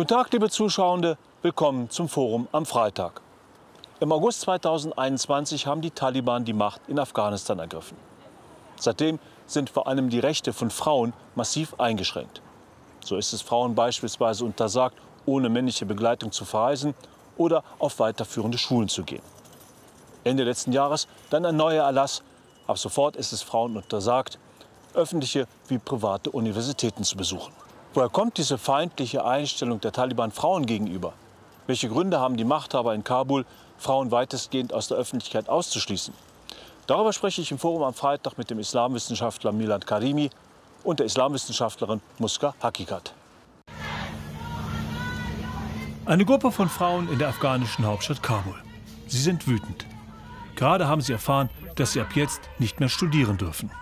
Guten Tag, liebe Zuschauende. Willkommen zum Forum am Freitag. Im August 2021 haben die Taliban die Macht in Afghanistan ergriffen. Seitdem sind vor allem die Rechte von Frauen massiv eingeschränkt. So ist es Frauen beispielsweise untersagt, ohne männliche Begleitung zu verreisen oder auf weiterführende Schulen zu gehen. Ende letzten Jahres dann ein neuer Erlass. Ab sofort ist es Frauen untersagt, öffentliche wie private Universitäten zu besuchen. Woher kommt diese feindliche Einstellung der Taliban Frauen gegenüber? Welche Gründe haben die Machthaber in Kabul, Frauen weitestgehend aus der Öffentlichkeit auszuschließen? Darüber spreche ich im Forum am Freitag mit dem Islamwissenschaftler Milan Karimi und der Islamwissenschaftlerin Muska Hakikat. Eine Gruppe von Frauen in der afghanischen Hauptstadt Kabul. Sie sind wütend. Gerade haben sie erfahren, dass sie ab jetzt nicht mehr studieren dürfen.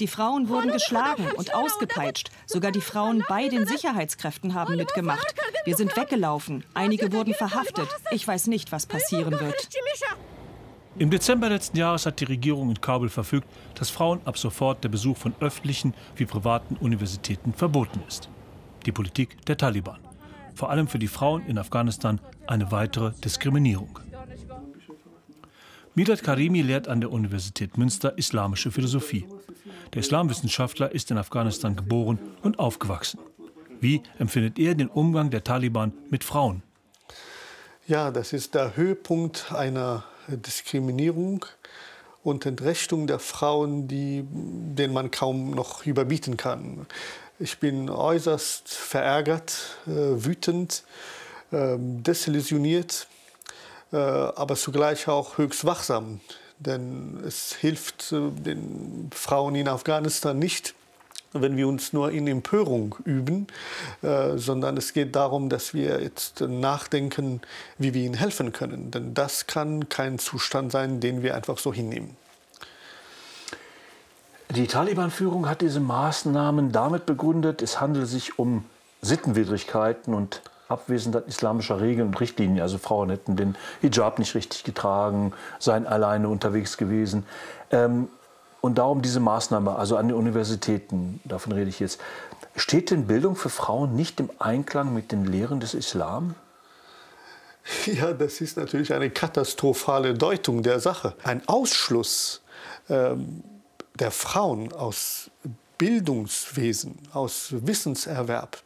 Die Frauen wurden geschlagen und ausgepeitscht. Sogar die Frauen bei den Sicherheitskräften haben mitgemacht. Wir sind weggelaufen. Einige wurden verhaftet. Ich weiß nicht, was passieren wird. Im Dezember letzten Jahres hat die Regierung in Kabul verfügt, dass Frauen ab sofort der Besuch von öffentlichen wie privaten Universitäten verboten ist. Die Politik der Taliban. Vor allem für die Frauen in Afghanistan eine weitere Diskriminierung. Midat Karimi lehrt an der Universität Münster islamische Philosophie. Der Islamwissenschaftler ist in Afghanistan geboren und aufgewachsen. Wie empfindet er den Umgang der Taliban mit Frauen? Ja, das ist der Höhepunkt einer Diskriminierung und Entrechtung der Frauen, die, den man kaum noch überbieten kann. Ich bin äußerst verärgert, äh, wütend, äh, desillusioniert aber zugleich auch höchst wachsam. Denn es hilft äh, den Frauen in Afghanistan nicht, wenn wir uns nur in Empörung üben, äh, sondern es geht darum, dass wir jetzt nachdenken, wie wir ihnen helfen können. Denn das kann kein Zustand sein, den wir einfach so hinnehmen. Die Taliban-Führung hat diese Maßnahmen damit begründet, es handelt sich um Sittenwidrigkeiten und Abwesenheit islamischer Regeln und Richtlinien. Also Frauen hätten den Hijab nicht richtig getragen, seien alleine unterwegs gewesen. Ähm, und darum diese Maßnahme, also an den Universitäten, davon rede ich jetzt. Steht denn Bildung für Frauen nicht im Einklang mit den Lehren des Islam? Ja, das ist natürlich eine katastrophale Deutung der Sache. Ein Ausschluss ähm, der Frauen aus Bildungswesen, aus Wissenserwerb,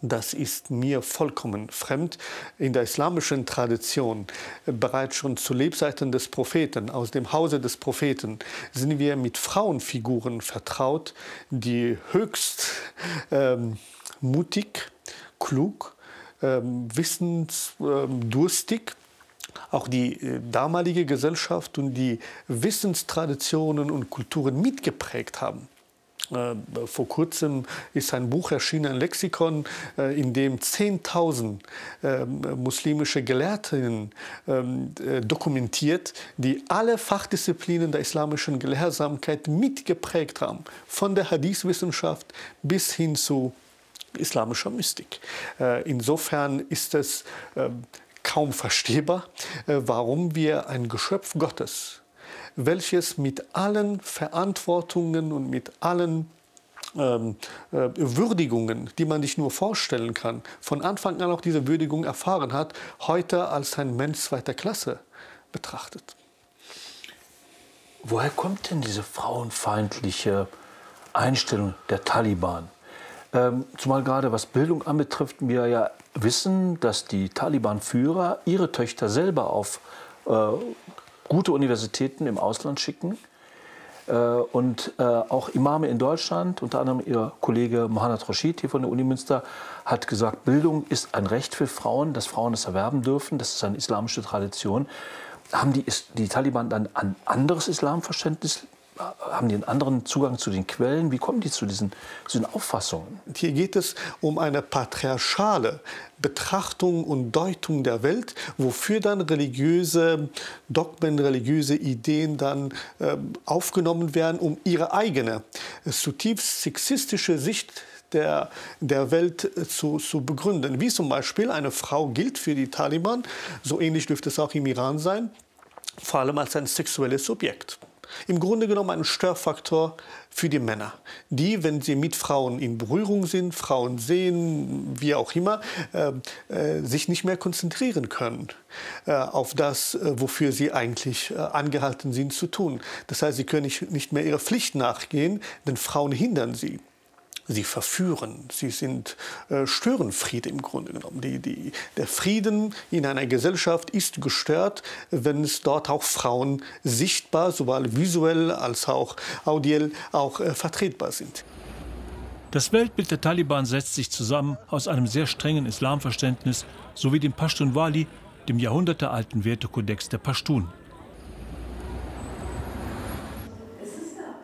das ist mir vollkommen fremd. In der islamischen Tradition, bereits schon zu Lebzeiten des Propheten, aus dem Hause des Propheten, sind wir mit Frauenfiguren vertraut, die höchst ähm, mutig, klug, ähm, wissensdurstig, ähm, auch die äh, damalige Gesellschaft und die Wissenstraditionen und Kulturen mitgeprägt haben. Äh, vor kurzem ist ein Buch erschienen, ein Lexikon, äh, in dem 10.000 ähm, muslimische Gelehrten ähm, äh, dokumentiert, die alle Fachdisziplinen der islamischen Gelehrsamkeit mitgeprägt haben, von der Hadith-Wissenschaft bis hin zu islamischer Mystik. Insofern ist es ähm, kaum verstehbar, warum wir ein Geschöpf Gottes welches mit allen Verantwortungen und mit allen ähm, äh, Würdigungen, die man sich nur vorstellen kann, von Anfang an auch diese Würdigung erfahren hat, heute als ein Mensch zweiter Klasse betrachtet. Woher kommt denn diese frauenfeindliche Einstellung der Taliban? Ähm, zumal gerade was Bildung anbetrifft, wir ja wissen, dass die Taliban-Führer ihre Töchter selber auf äh, gute Universitäten im Ausland schicken. Äh, und äh, auch Imame in Deutschland, unter anderem ihr Kollege Mohanad Rashid hier von der Uni Münster, hat gesagt, Bildung ist ein Recht für Frauen, dass Frauen es erwerben dürfen. Das ist eine islamische Tradition. Haben die, die Taliban dann ein anderes Islamverständnis haben die einen anderen Zugang zu den Quellen? Wie kommen die zu diesen, zu diesen Auffassungen? Hier geht es um eine patriarchale Betrachtung und Deutung der Welt, wofür dann religiöse Dogmen, religiöse Ideen dann äh, aufgenommen werden, um ihre eigene äh, zutiefst sexistische Sicht der, der Welt äh, zu, zu begründen. Wie zum Beispiel eine Frau gilt für die Taliban, so ähnlich dürfte es auch im Iran sein, vor allem als ein sexuelles Subjekt. Im Grunde genommen ein Störfaktor für die Männer, die, wenn sie mit Frauen in Berührung sind, Frauen sehen, wie auch immer, äh, äh, sich nicht mehr konzentrieren können äh, auf das, äh, wofür sie eigentlich äh, angehalten sind zu tun. Das heißt, sie können nicht, nicht mehr ihrer Pflicht nachgehen, denn Frauen hindern sie sie verführen, sie sind äh, Störenfriede im Grunde genommen. Die, die, der Frieden in einer Gesellschaft ist gestört, wenn es dort auch Frauen sichtbar, sowohl visuell als auch audiell, auch äh, vertretbar sind. Das Weltbild der Taliban setzt sich zusammen aus einem sehr strengen Islamverständnis sowie dem Pashtunwali, dem jahrhundertealten Wertekodex der Pashtun.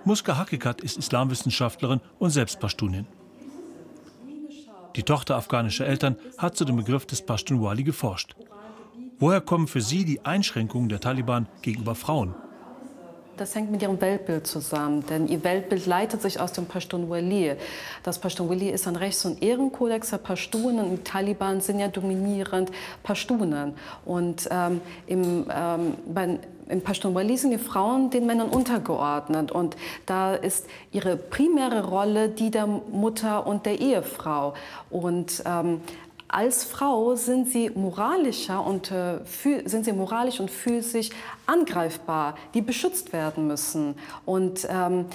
Muska Hakikat ist Islamwissenschaftlerin und selbst Pashtunin. Die Tochter afghanischer Eltern hat zu dem Begriff des Pashtunwali geforscht. Woher kommen für sie die Einschränkungen der Taliban gegenüber Frauen? Das hängt mit ihrem Weltbild zusammen, denn ihr Weltbild leitet sich aus dem Pashtunwali. Das Pashtunwali ist ein Rechts- und Ehrenkodex der Pashtunen und die Taliban sind ja dominierend Pashtunen. Und ähm, im, ähm, bei, im Pashtunwali sind die Frauen den Männern untergeordnet und da ist ihre primäre Rolle die der Mutter und der Ehefrau. Und ähm, als Frau sind sie moralischer und äh, sind sie moralisch und physisch angreifbar, die beschützt werden müssen. Und ähm,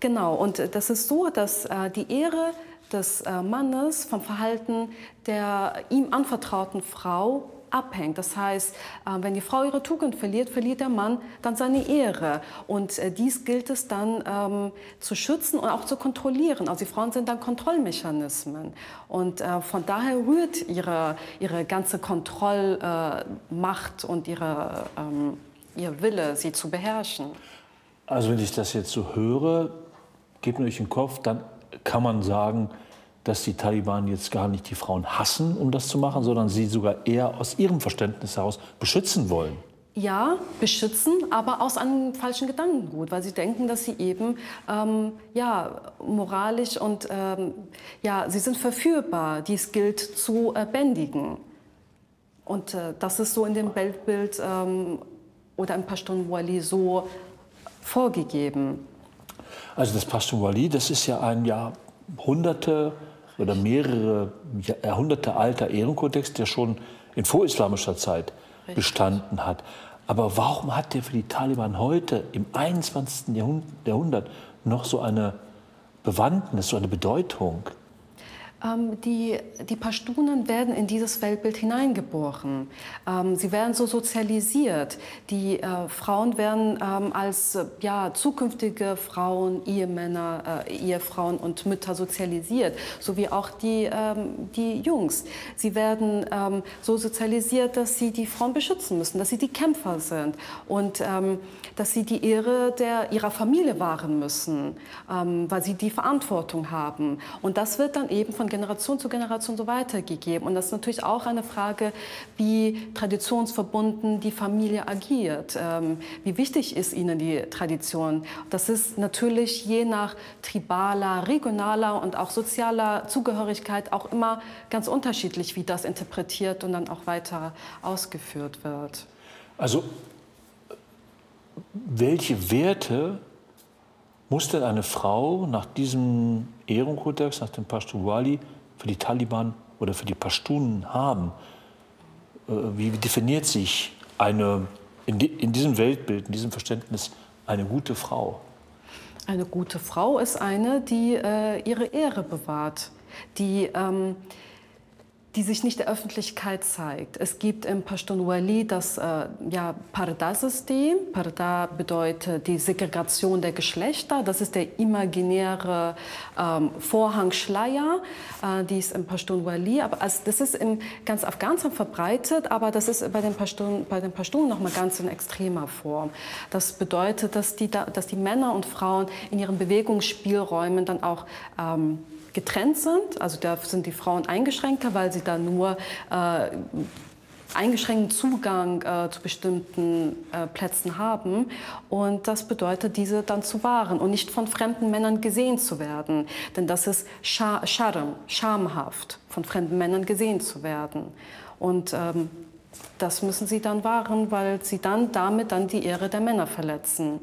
genau, und das ist so, dass äh, die Ehre des äh, Mannes vom Verhalten der ihm anvertrauten Frau abhängt. Das heißt, äh, wenn die Frau ihre Tugend verliert, verliert der Mann dann seine Ehre. Und äh, dies gilt es dann ähm, zu schützen und auch zu kontrollieren. Also die Frauen sind dann Kontrollmechanismen. Und äh, von daher rührt ihre, ihre ganze Kontrollmacht äh, und ihre, ähm, ihr Wille, sie zu beherrschen. Also wenn ich das jetzt so höre, gebt mir euch den Kopf, dann kann man sagen, dass die Taliban jetzt gar nicht die Frauen hassen, um das zu machen, sondern sie sogar eher aus ihrem Verständnis heraus beschützen wollen. Ja, beschützen, aber aus einem falschen Gedankengut, weil sie denken, dass sie eben ähm, ja, moralisch und ähm, ja, sie sind verführbar. Dies gilt zu äh, bändigen. Und äh, das ist so in dem Weltbild ähm, oder im Pashtunwali so vorgegeben. Also das Pashtunwali, das ist ja ein ja hunderte oder mehrere Jahrhunderte alter Ehrenkodex, der schon in vorislamischer Zeit Richtig. bestanden hat. Aber warum hat der für die Taliban heute im 21. Jahrhundert noch so eine Bewandtnis, so eine Bedeutung? Ähm, die, die Pashtunen werden in dieses Weltbild hineingeboren. Ähm, sie werden so sozialisiert. Die äh, Frauen werden ähm, als äh, ja, zukünftige Frauen, Ehemänner, äh, Ehefrauen und Mütter sozialisiert, sowie auch die, die Jungs. Sie werden so sozialisiert, dass sie die Frauen beschützen müssen, dass sie die Kämpfer sind und dass sie die Ehre der, ihrer Familie wahren müssen, weil sie die Verantwortung haben. Und das wird dann eben von Generation zu Generation so weitergegeben. Und das ist natürlich auch eine Frage, wie traditionsverbunden die Familie agiert. Ähm, wie wichtig ist ihnen die Tradition? Das ist natürlich je nach tribaler, regionaler und auch sozialer Zugehörigkeit auch immer ganz unterschiedlich, wie das interpretiert und dann auch weiter ausgeführt wird. Also welche Werte muss denn eine Frau nach diesem Ehrenkodex, nach dem Pashtunwali, für die Taliban oder für die Pashtunen haben? Äh, wie definiert sich eine, in, in diesem Weltbild, in diesem Verständnis eine gute Frau? Eine gute Frau ist eine, die äh, ihre Ehre bewahrt, die ähm, die sich nicht der Öffentlichkeit zeigt. Es gibt im Pashtunwali das äh, ja, Parda-System. Parda bedeutet die Segregation der Geschlechter. Das ist der imaginäre ähm, Vorhangschleier, äh, die ist im Pashtunwali. Aber also, das ist in ganz Afghanistan verbreitet, aber das ist bei den Pashtun, bei den Pashtun noch mal ganz in extremer Form. Das bedeutet, dass die, dass die Männer und Frauen in ihren Bewegungsspielräumen dann auch ähm, getrennt sind. Also da sind die Frauen eingeschränkter, weil sie da nur äh, eingeschränkten Zugang äh, zu bestimmten äh, Plätzen haben. Und das bedeutet, diese dann zu wahren und nicht von fremden Männern gesehen zu werden. Denn das ist Scha Scharm, schamhaft, von fremden Männern gesehen zu werden. Und ähm, das müssen sie dann wahren, weil sie dann damit dann die Ehre der Männer verletzen.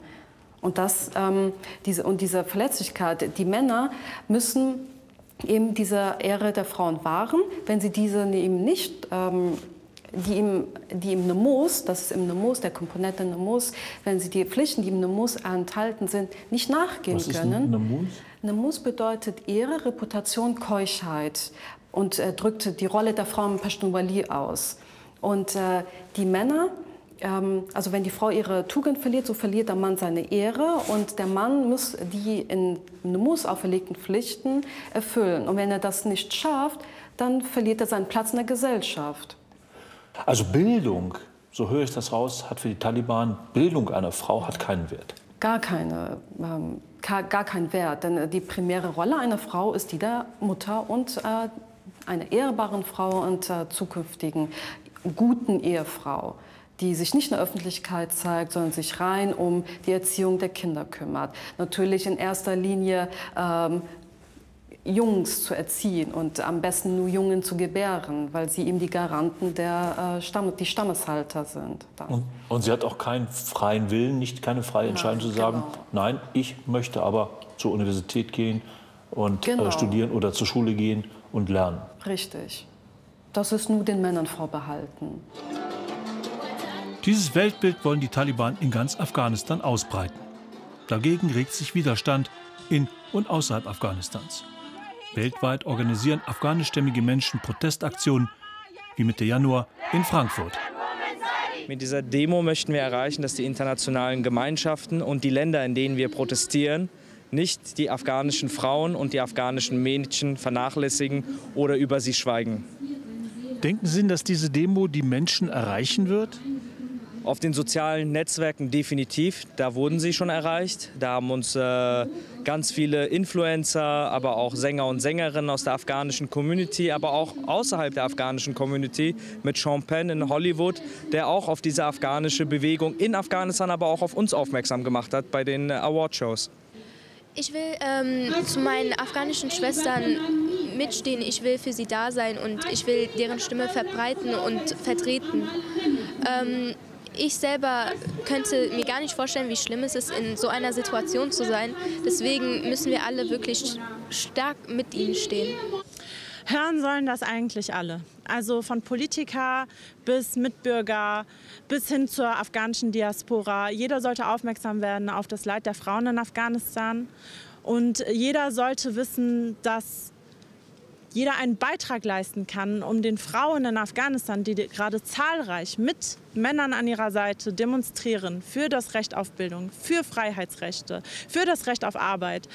Und, das, ähm, diese, und diese Verletzlichkeit, die Männer müssen eben diese Ehre der Frauen wahren. Wenn sie diese eben nicht ähm, die im, die im Nemos, das ist im Nemos, der Komponente Nemos, wenn sie die Pflichten, die im Nemos enthalten sind, nicht nachgehen Was können. Ist ein Nemos? Nemos bedeutet Ehre, Reputation, Keuschheit und äh, drückt die Rolle der Frau im Pashtunwali aus. Und äh, die Männer, ähm, also wenn die Frau ihre Tugend verliert, so verliert der Mann seine Ehre und der Mann muss die in Nemos auferlegten Pflichten erfüllen. Und wenn er das nicht schafft, dann verliert er seinen Platz in der Gesellschaft. Also Bildung, so höre ich das raus, hat für die Taliban, Bildung einer Frau hat keinen Wert. Gar, keine, ähm, gar keinen Wert, denn äh, die primäre Rolle einer Frau ist die der Mutter und äh, einer ehrbaren Frau und äh, zukünftigen guten Ehefrau die sich nicht in der Öffentlichkeit zeigt, sondern sich rein um die Erziehung der Kinder kümmert. Natürlich in erster Linie ähm, Jungs zu erziehen und am besten nur Jungen zu gebären, weil sie eben die Garanten der äh, Stamm, die Stammeshalter sind. Und, und, sie hat auch keinen freien Willen, nicht keine freie Entscheidung zu sagen, genau. nein, ich möchte aber zur Universität gehen und äh, genau. äh, studieren oder zur Schule gehen und lernen. Richtig. Das ist nur den Männern vorbehalten. Dieses Weltbild wollen die Taliban in ganz Afghanistan ausbreiten. Dagegen regt sich Widerstand in und außerhalb Afghanistans. Weltweit organisieren afghanischstämmige Menschen Protestaktionen, wie Mitte Januar in Frankfurt. Mit dieser Demo möchten wir erreichen, dass die internationalen Gemeinschaften und die Länder, in denen wir protestieren, nicht die afghanischen Frauen und die afghanischen Mädchen vernachlässigen oder über sie schweigen. Denken Sie, dass diese Demo die Menschen erreichen wird? Auf den sozialen Netzwerken definitiv. Da wurden sie schon erreicht. Da haben uns äh, ganz viele Influencer, aber auch Sänger und Sängerinnen aus der afghanischen Community, aber auch außerhalb der afghanischen Community mit Sean Penn in Hollywood, der auch auf diese afghanische Bewegung in Afghanistan, aber auch auf uns aufmerksam gemacht hat bei den äh, Awardshows. Ich will ähm, zu meinen afghanischen Schwestern mitstehen, ich will für sie da sein und ich will deren Stimme verbreiten und vertreten. Ähm, ich selber könnte mir gar nicht vorstellen, wie schlimm es ist, in so einer Situation zu sein. Deswegen müssen wir alle wirklich stark mit ihnen stehen. Hören sollen das eigentlich alle. Also von Politiker bis Mitbürger bis hin zur afghanischen Diaspora. Jeder sollte aufmerksam werden auf das Leid der Frauen in Afghanistan. Und jeder sollte wissen, dass jeder einen Beitrag leisten kann, um den Frauen in Afghanistan, die gerade zahlreich mit Männern an ihrer Seite demonstrieren für das Recht auf Bildung, für Freiheitsrechte, für das Recht auf Arbeit,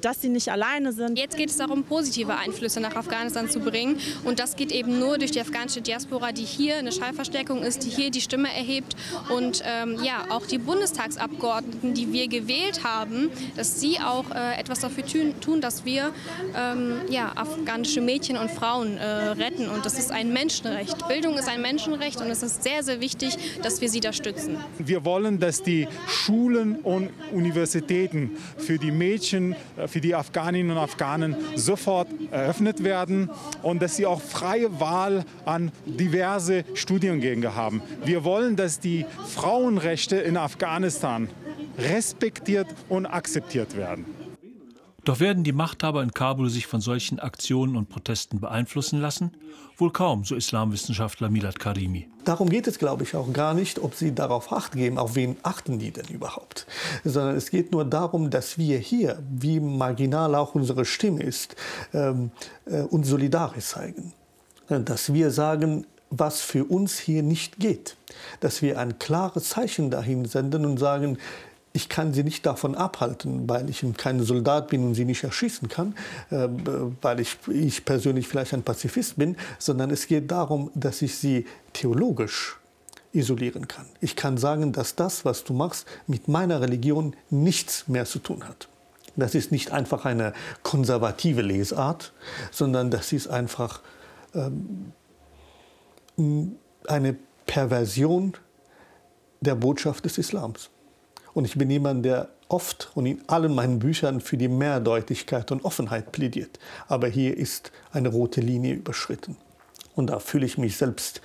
dass sie nicht alleine sind. Jetzt geht es darum, positive Einflüsse nach Afghanistan zu bringen. Und das geht eben nur durch die afghanische Diaspora, die hier eine Schallverstärkung ist, die hier die Stimme erhebt. Und ähm, ja, auch die Bundestagsabgeordneten, die wir gewählt haben, dass sie auch äh, etwas dafür tun, dass wir ähm, ja, afghanische Mädchen und Frauen äh, retten. Und das ist ein Menschenrecht. Bildung ist ein Menschenrecht und es ist sehr, sehr wichtig, dass wir sie da stützen. Wir wollen, dass die Schulen und Universitäten für die Mädchen, äh, für die Afghaninnen und Afghanen sofort eröffnet werden und dass sie auch freie Wahl an diverse Studiengänge haben. Wir wollen, dass die Frauenrechte in Afghanistan respektiert und akzeptiert werden. Doch werden die Machthaber in Kabul sich von solchen Aktionen und Protesten beeinflussen lassen? Wohl kaum, so Islamwissenschaftler Milad Karimi. Darum geht es, glaube ich, auch gar nicht, ob sie darauf acht geben, auf wen achten die denn überhaupt. Sondern es geht nur darum, dass wir hier, wie marginal auch unsere Stimme ist, ähm, äh, uns solidarisch zeigen. Dass wir sagen, was für uns hier nicht geht. Dass wir ein klares Zeichen dahin senden und sagen, ich kann sie nicht davon abhalten, weil ich kein Soldat bin und sie nicht erschießen kann, äh, weil ich, ich persönlich vielleicht ein Pazifist bin, sondern es geht darum, dass ich sie theologisch isolieren kann. Ich kann sagen, dass das, was du machst, mit meiner Religion nichts mehr zu tun hat. Das ist nicht einfach eine konservative Lesart, sondern das ist einfach ähm, eine Perversion der Botschaft des Islams. Und ich bin jemand, der oft und in allen meinen Büchern für die Mehrdeutigkeit und Offenheit plädiert. Aber hier ist eine rote Linie überschritten. Und da fühle ich mich selbst,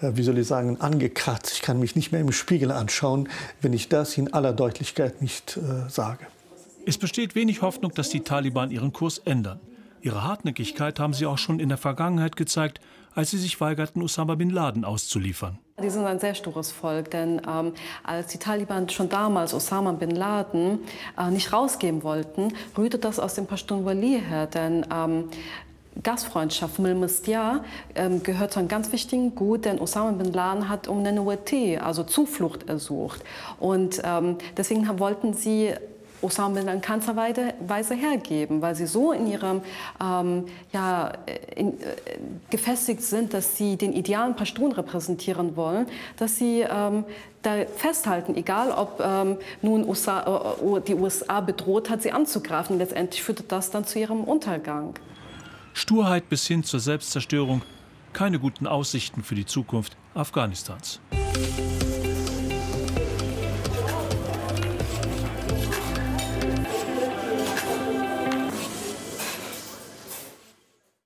äh, wie soll ich sagen, angekratzt. Ich kann mich nicht mehr im Spiegel anschauen, wenn ich das in aller Deutlichkeit nicht äh, sage. Es besteht wenig Hoffnung, dass die Taliban ihren Kurs ändern. Ihre Hartnäckigkeit haben sie auch schon in der Vergangenheit gezeigt, als sie sich weigerten, Osama bin Laden auszuliefern. Die sind ein sehr stures Volk, denn ähm, als die Taliban schon damals Osama bin Laden äh, nicht rausgeben wollten, rührte das aus dem Pashtunwali her, denn ähm, Gastfreundschaft, Milmistia, ähm, gehört zu einem ganz wichtigen Gut, denn Osama bin Laden hat um Nenuete, also Zuflucht ersucht. Und ähm, deswegen wollten sie Osama bin Laden keinsterweise hergeben, weil sie so in ihrem ähm, ja, in, äh, gefestigt sind, dass sie den idealen Pashtun repräsentieren wollen, dass sie ähm, da festhalten, egal ob ähm, nun USA, äh, die USA bedroht hat, sie anzugreifen. Letztendlich führte das dann zu ihrem Untergang. Sturheit bis hin zur Selbstzerstörung, keine guten Aussichten für die Zukunft Afghanistans.